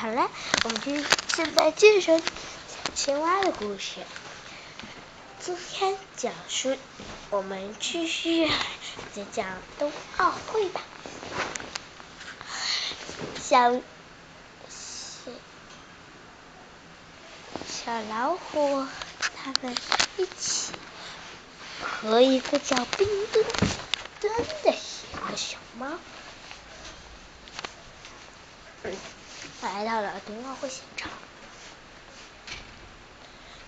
好了，我们就现在介绍青蛙的故事。今天讲述，我们继续再讲冬奥会吧。小小小老虎他们一起和一个叫冰墩墩的一个小猫。来到了冬奥会现场，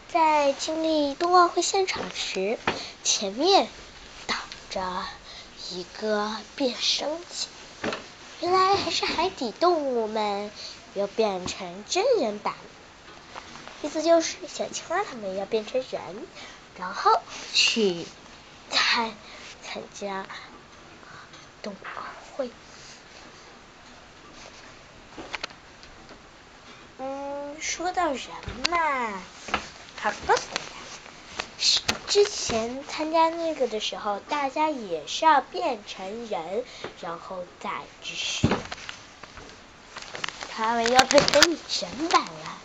在经历冬奥会现场时，前面挡着一个变声器，原来还是海底动物们要变成真人版，意思就是小青蛙他们要变成人，然后去参参加冬奥会。说到人嘛，好告诉大家，之前参加那个的时候，大家也是要变成人，然后再继续。他们要变成女神版了，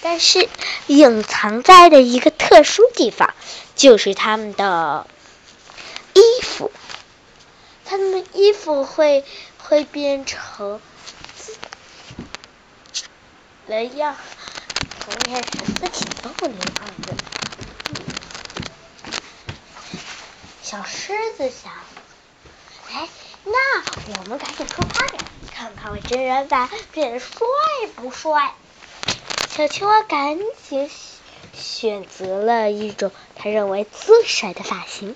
但是隐藏在的一个特殊地方，就是他们的衣服，他们的衣服会会变成人样。红颜色挺逗的样子。小狮子想，哎，那我们赶紧出发点，看看我真人版变得帅不帅。小青蛙赶紧选择了一种他认为最帅的发型，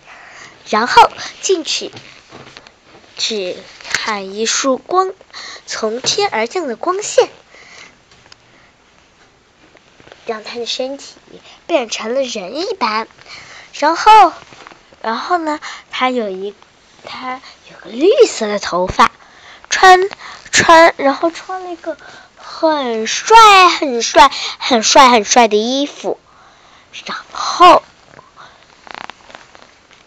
然后进去只看一束光从天而降的光线。让他的身体变成了人一般，然后，然后呢，他有一，他有个绿色的头发，穿穿，然后穿了一个很帅很帅很帅很帅的衣服，然后，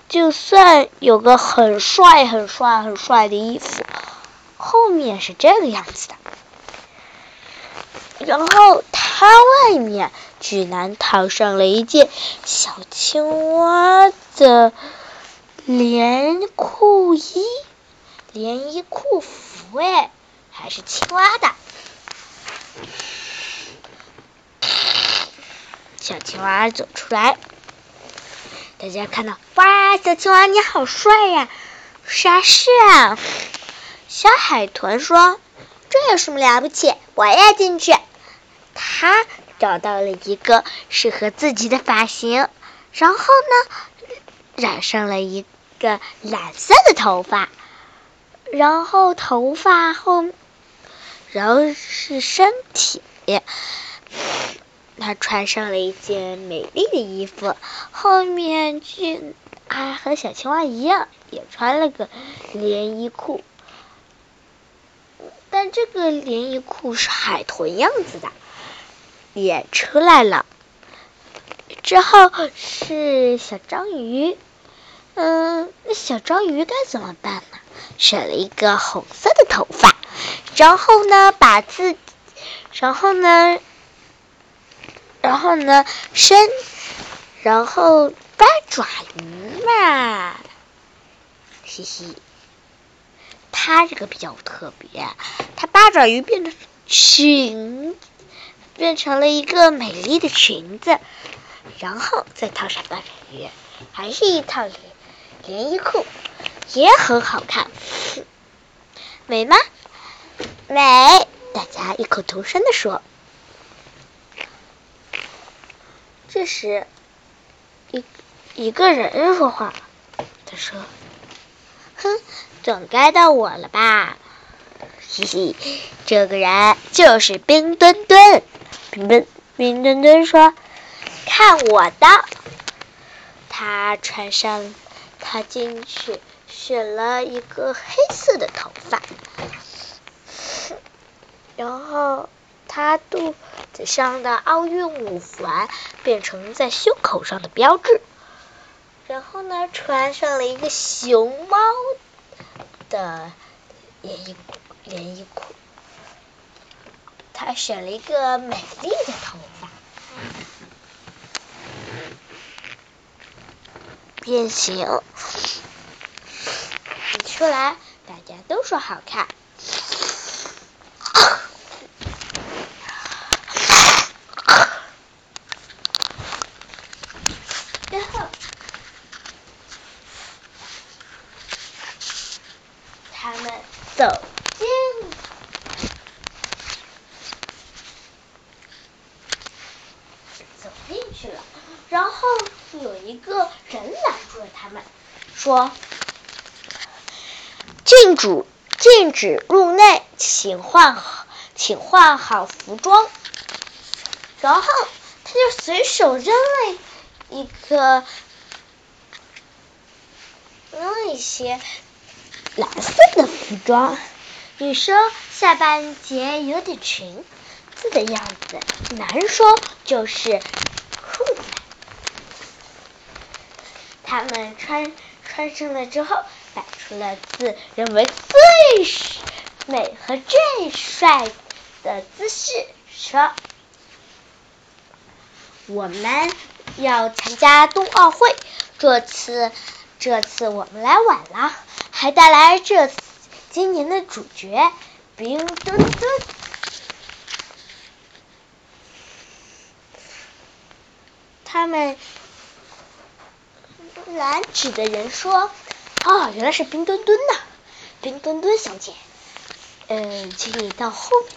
就算有个很帅很帅很帅的衣服，后面是这个样子的。然后它外面居然套上了一件小青蛙的连裤衣，连衣裤服哎，还是青蛙的。小青蛙走出来，大家看到哇，小青蛙你好帅呀！啥事啊？小海豚说：“这有什么了不起？我也进去。”他找到了一个适合自己的发型，然后呢，染上了一个蓝色的头发，然后头发后，然后是身体，他穿上了一件美丽的衣服，后面就还和小青蛙一样，也穿了个连衣裤，但这个连衣裤是海豚样子的。也出来了，之后是小章鱼，嗯，那小章鱼该怎么办呢？选了一个红色的头发，然后呢，把自，然后呢，然后呢，伸，然后八爪鱼嘛，嘻嘻，它这个比较特别，它八爪鱼变成裙。变成了一个美丽的裙子，然后再套上八爪鱼，还是一套连衣裤，也很好看，美吗？美！大家异口同声的说。这时，一一个人说话，他说：“哼，总该到我了吧？嘻嘻，这个人就是冰墩墩。”冰墩冰墩墩说：“看我的！”他穿上，他进去选了一个黑色的头发，然后他肚子上的奥运五环变成在胸口上的标志，然后呢，穿上了一个熊猫的连衣连衣裤。他选了一个美丽的头发，变形，出来大家都说好看。然后，他们走进，走进去了。然后有一个人拦住了他说：“禁主，禁止入内，请换，请换好服装。”然后他就随手扔了。一个扔一些蓝色的服装，女生下半截有点裙子的样子，男生就是裤子。他们穿穿上了之后，摆出了自认为最美和最帅的姿势，说：“我们。”要参加冬奥会，这次这次我们来晚了，还带来这今年的主角冰墩墩。他们拦指的人说：“哦，原来是冰墩墩呐，冰墩墩小姐，嗯，请你到后面，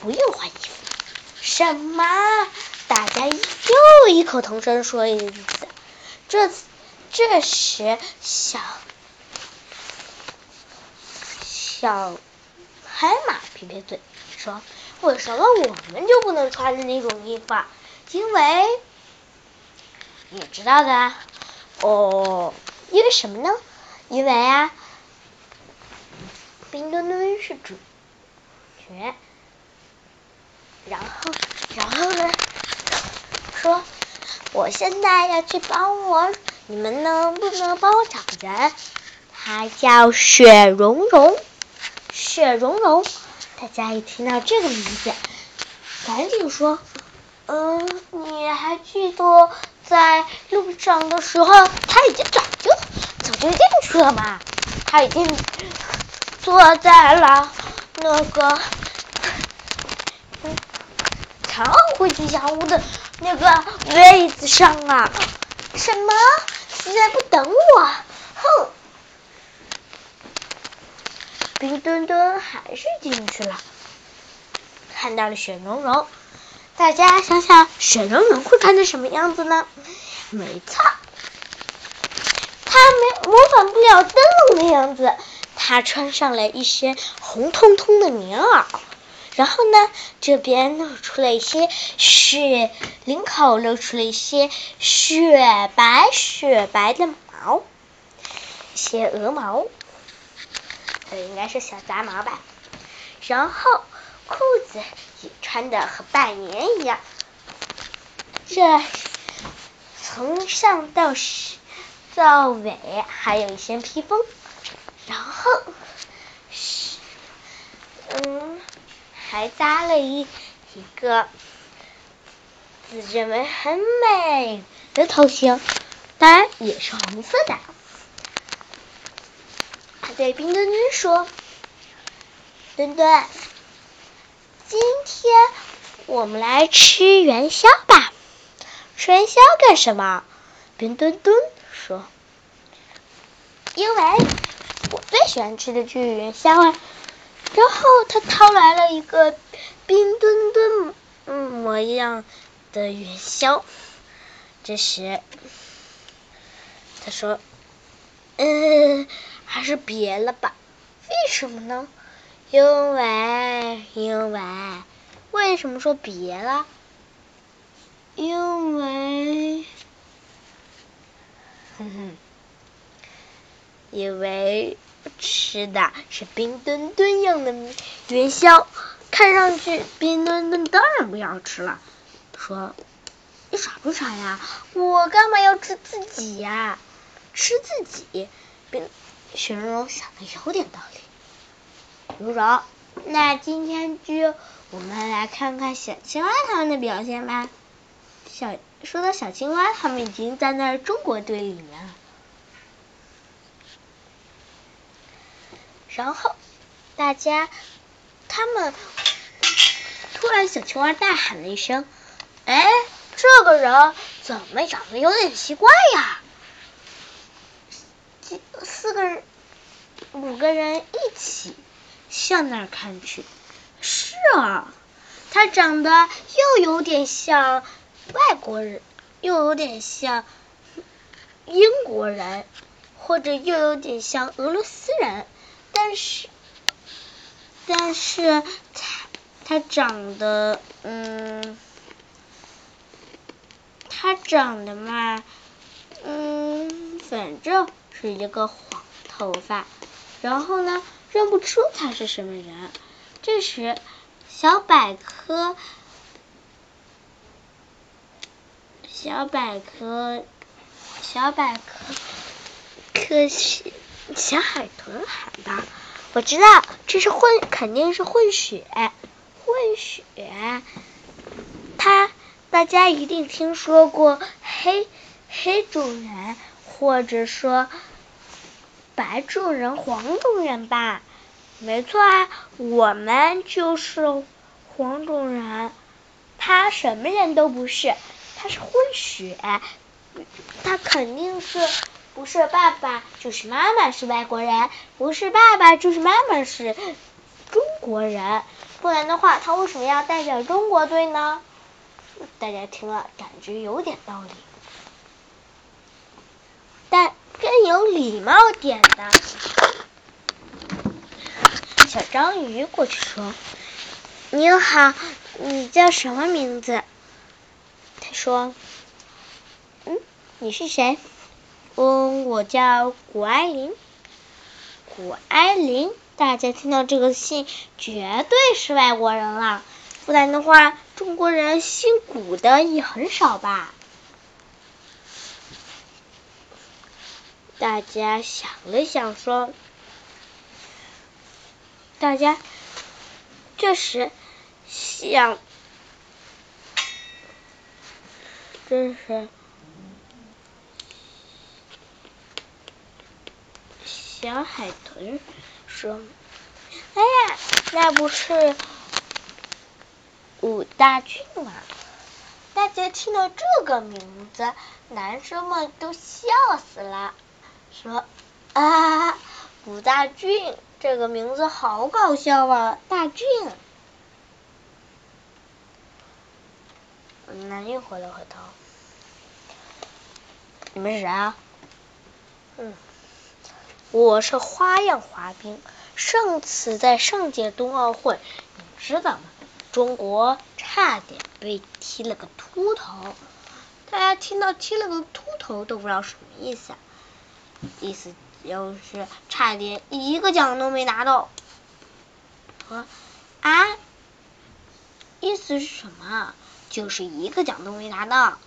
不用换衣服。”什么？大家又异口同声说一次。这这时，小小海马撇撇嘴说：“为什么我们就不能穿那种衣服？啊？因为你知道的哦，因为什么呢？因为啊，冰墩墩是主角。然后，然后呢？”说，我现在要去帮我，你们能不能帮我找人？他叫雪融融，雪融融。大家一听到这个名字，赶紧说，嗯，你还记得在路上的时候，他已经早就早就进去了嘛？他已经坐在了那个常会吉祥物的。那个位子上啊？什么？现在不等我？哼！冰墩墩还是进去了，看到了雪融融。大家想想，雪融融会穿成什么样子呢？没错，他没模仿不了灯笼的样子。他穿上了一身红彤彤的棉袄。然后呢，这边露出了一些雪，领口露出了一些雪白雪白的毛，一些鹅毛，这应该是小杂毛吧。然后裤子穿的和拜年一样，这从上到到尾还有一些披风，然后是嗯。还扎了一一个自认为很美的头型，当然也是红色的。他对冰墩墩说：“墩墩，今天我们来吃元宵吧。吃元宵干什么？”冰墩墩说：“因为我最喜欢吃的就是元宵啊。”然后他掏来了一个冰墩墩模样的元宵，这时他说：“嗯，还是别了吧。为什么呢？因为因为为什么说别了？因为，哼哼，因为。”吃的是冰墩墩样的元宵，看上去冰墩墩当然不要吃了。说你傻不傻呀？我干嘛要吃自己呀？吃自己？冰雪融融想的有点道理。如柔，那今天就我们来看看小青蛙他们的表现吧。小说到小青蛙，他们已经站在中国队里面了。然后大家，他们突然，小青蛙大喊了一声：“哎，这个人怎么长得有点奇怪呀？”四个人、五个人一起向那儿看去。是啊，他长得又有点像外国人，又有点像英国人，或者又有点像俄罗斯人。但是，但是他他长得，嗯，他长得嘛，嗯，反正是一个黄头发，然后呢，认不出他是什么人。这时，小百科，小百科，小百科，可惜。小海豚喊道：“我知道，这是混，肯定是混血，混血。他，大家一定听说过黑黑种人，或者说白种人、黄种人吧？没错啊，我们就是黄种人。他什么人都不是，他是混血，他肯定是。”不是爸爸就是妈妈是外国人，不是爸爸就是妈妈是中国人，不然的话他为什么要代表中国队呢？大家听了感觉有点道理，但更有礼貌点的，小章鱼过去说：“你好，你叫什么名字？”他说：“嗯，你是谁？”嗯，我叫谷爱凌。谷爱凌，大家听到这个姓，绝对是外国人了。不然的话，中国人姓谷的也很少吧？大家想了想，说：“大家这时想，这是。”小海豚说：“哎呀，那不是武大俊吗？”大家听到这个名字，男生们都笑死了，说：“啊，武大俊这个名字好搞笑啊！”大俊，男又回了回头：“你们是谁啊？”嗯。我是花样滑冰，上次在上届冬奥会，你知道吗？中国差点被踢了个秃头。大家听到踢了个秃头都不知道什么意思啊，意思就是差点一个奖都没拿到。说啊，意思是什么？就是一个奖都没拿到。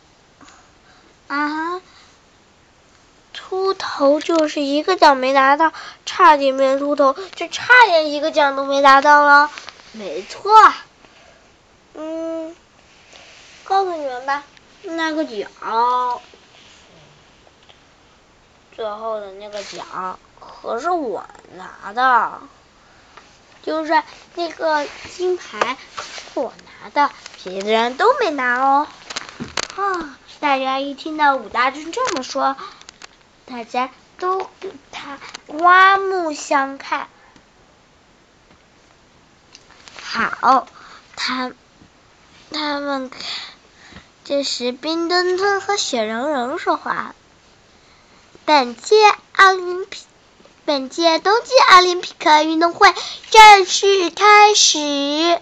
啊。秃头就是一个奖没拿到，差点变秃头，就差点一个奖都没拿到了。没错，嗯，告诉你们吧，那个奖，最后的那个奖可是我拿的，就是那个金牌我拿的，别的人都没拿哦。啊！大家一听到武大军这么说。大家都对他刮目相看。好，他他们看，这时冰墩墩和雪融融说话了。本届奥林匹本届冬季奥林匹克运动会正式开始。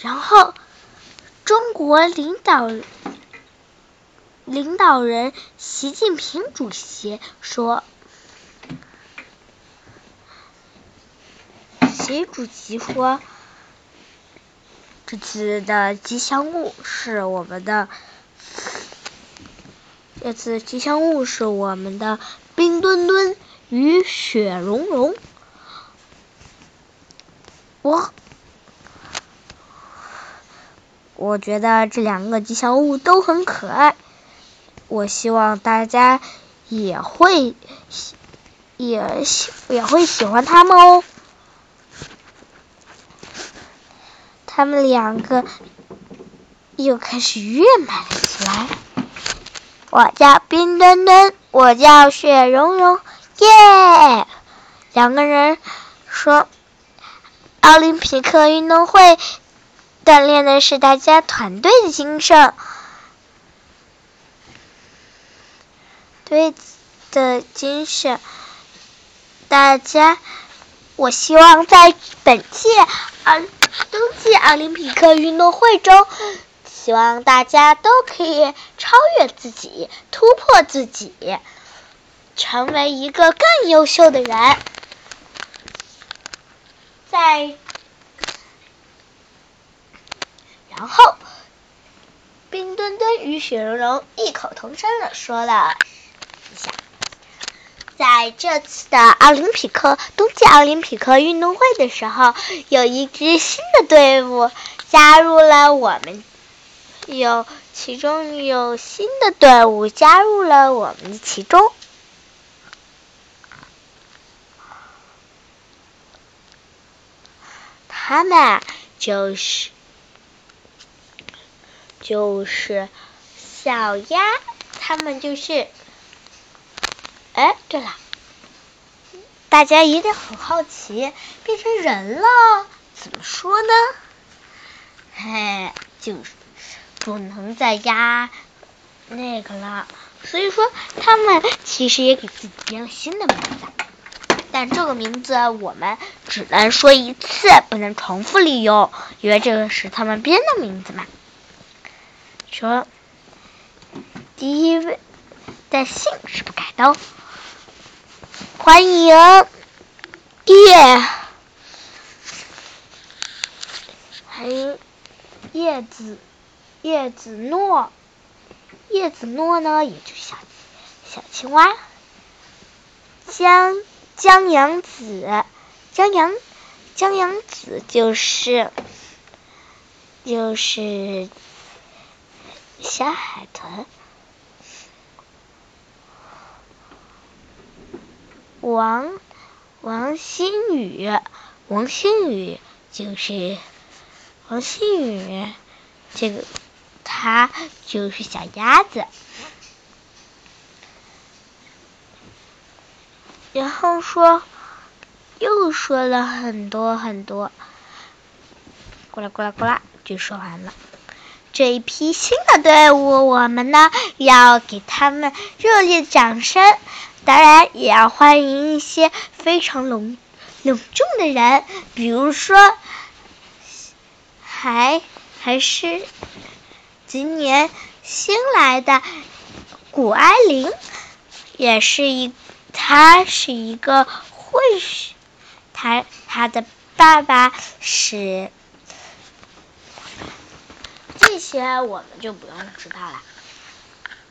然后，中国领导。领导人习近平主席说：“习主席说，这次的吉祥物是我们的，这次吉祥物是我们的冰墩墩与雪融融。我我觉得这两个吉祥物都很可爱，我希望大家也会也喜也会喜欢它们哦。他们两个又开始越买了起来。我叫冰墩墩，我叫雪融融，耶！两个人说，奥林匹克运动会锻炼的是大家团队的精神，对的精神。大家，我希望在本届奥冬季奥林匹克运动会中，希望大家都可以超越自己，突破自己，成为一个更优秀的人。在，然后，冰墩墩与雪融融异口同声的说了一下，在这次的奥林匹克冬季奥林匹克运动会的时候，有一支新的队伍加入了我们，有其中有新的队伍加入了我们的其中。他们就是就是小鸭，他们就是。哎，对了，大家一定很好奇，变成人了怎么说呢？嘿，就是不能再压那个了，所以说他们其实也给自己编了新的名字。但这个名字我们只能说一次，不能重复利用，因为这个是他们编的名字嘛。说第一位的姓是不改的。欢迎叶，还有叶子叶子诺，叶子诺呢，也就是小小青蛙，江。江阳子，江阳，江阳子就是就是小海豚。王王新宇，王新宇就是王新宇，这个他就是小鸭子。然后说，又说了很多很多，咕啦咕啦咕啦，就说完了。这一批新的队伍，我们呢要给他们热烈掌声，当然也要欢迎一些非常隆隆重的人，比如说，还还是今年新来的谷爱凌，也是一。他是一个会，他他的爸爸是这些，我们就不用知道了。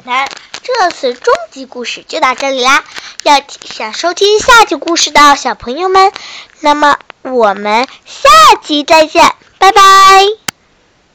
来，这次终极故事就到这里啦。要想收听下集故事的小朋友们，那么我们下集再见，拜拜。